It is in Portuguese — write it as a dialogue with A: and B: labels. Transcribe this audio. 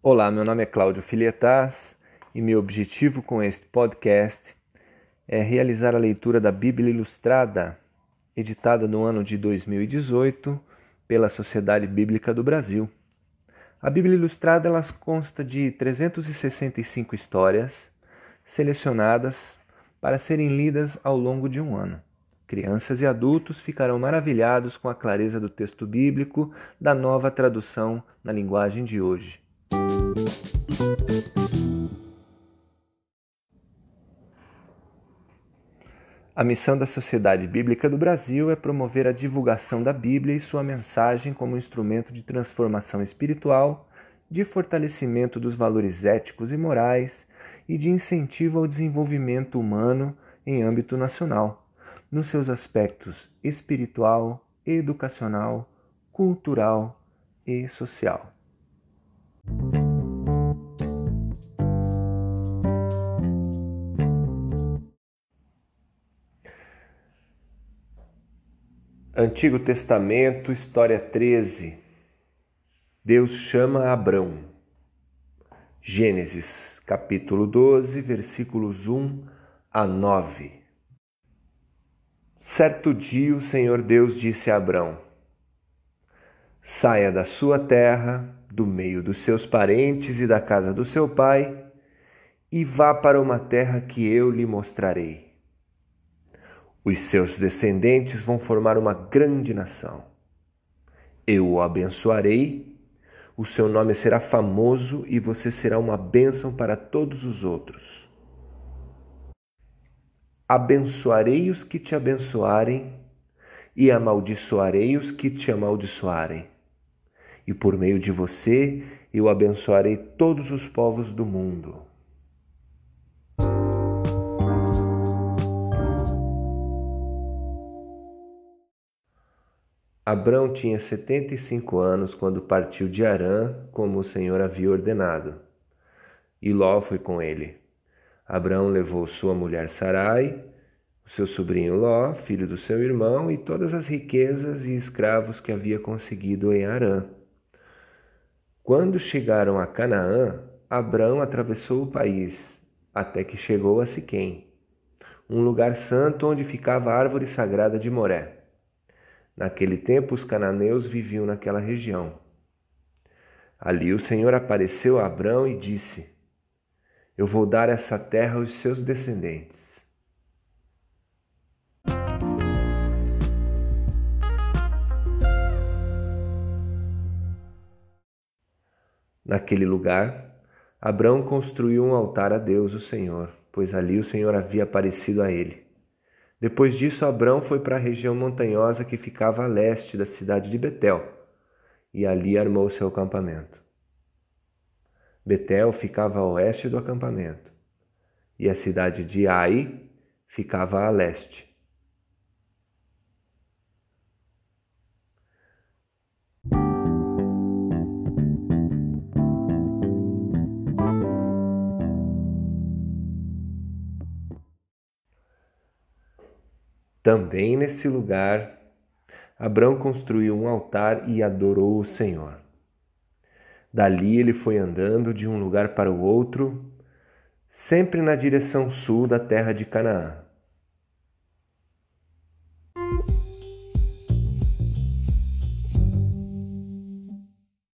A: Olá, meu nome é Cláudio Filietas e meu objetivo com este podcast é realizar a leitura da Bíblia Ilustrada, editada no ano de 2018 pela Sociedade Bíblica do Brasil. A Bíblia Ilustrada ela consta de 365 histórias selecionadas para serem lidas ao longo de um ano. Crianças e adultos ficarão maravilhados com a clareza do texto bíblico da nova tradução na linguagem de hoje. A missão da Sociedade Bíblica do Brasil é promover a divulgação da Bíblia e sua mensagem como instrumento de transformação espiritual, de fortalecimento dos valores éticos e morais e de incentivo ao desenvolvimento humano em âmbito nacional nos seus aspectos espiritual, educacional, cultural e social. Antigo Testamento, história 13. Deus chama Abrão. Gênesis, capítulo 12, versículos 1 a 9. Certo dia o Senhor Deus disse a Abrão: Saia da sua terra, do meio dos seus parentes e da casa do seu pai, e vá para uma terra que eu lhe mostrarei. Os seus descendentes vão formar uma grande nação. Eu o abençoarei, o seu nome será famoso e você será uma bênção para todos os outros abençoarei os que te abençoarem e amaldiçoarei os que te amaldiçoarem. E por meio de você eu abençoarei todos os povos do mundo. Abrão tinha setenta e cinco anos quando partiu de Arã, como o Senhor havia ordenado. E Ló foi com ele. Abraão levou sua mulher Sarai, o seu sobrinho Ló, filho do seu irmão, e todas as riquezas e escravos que havia conseguido em Arã. Quando chegaram a Canaã, Abraão atravessou o país, até que chegou a Siquém, um lugar santo onde ficava a árvore sagrada de Moré. Naquele tempo os cananeus viviam naquela região. Ali o Senhor apareceu a Abraão e disse: eu vou dar essa terra aos seus descendentes. Naquele lugar, Abraão construiu um altar a Deus, o Senhor, pois ali o Senhor havia aparecido a ele. Depois disso, Abraão foi para a região montanhosa que ficava a leste da cidade de Betel, e ali armou seu acampamento. Betel ficava a oeste do acampamento, e a cidade de Ai ficava a leste. Também nesse lugar, Abrão construiu um altar e adorou o Senhor. Dali ele foi andando de um lugar para o outro, sempre na direção sul da terra de Canaã.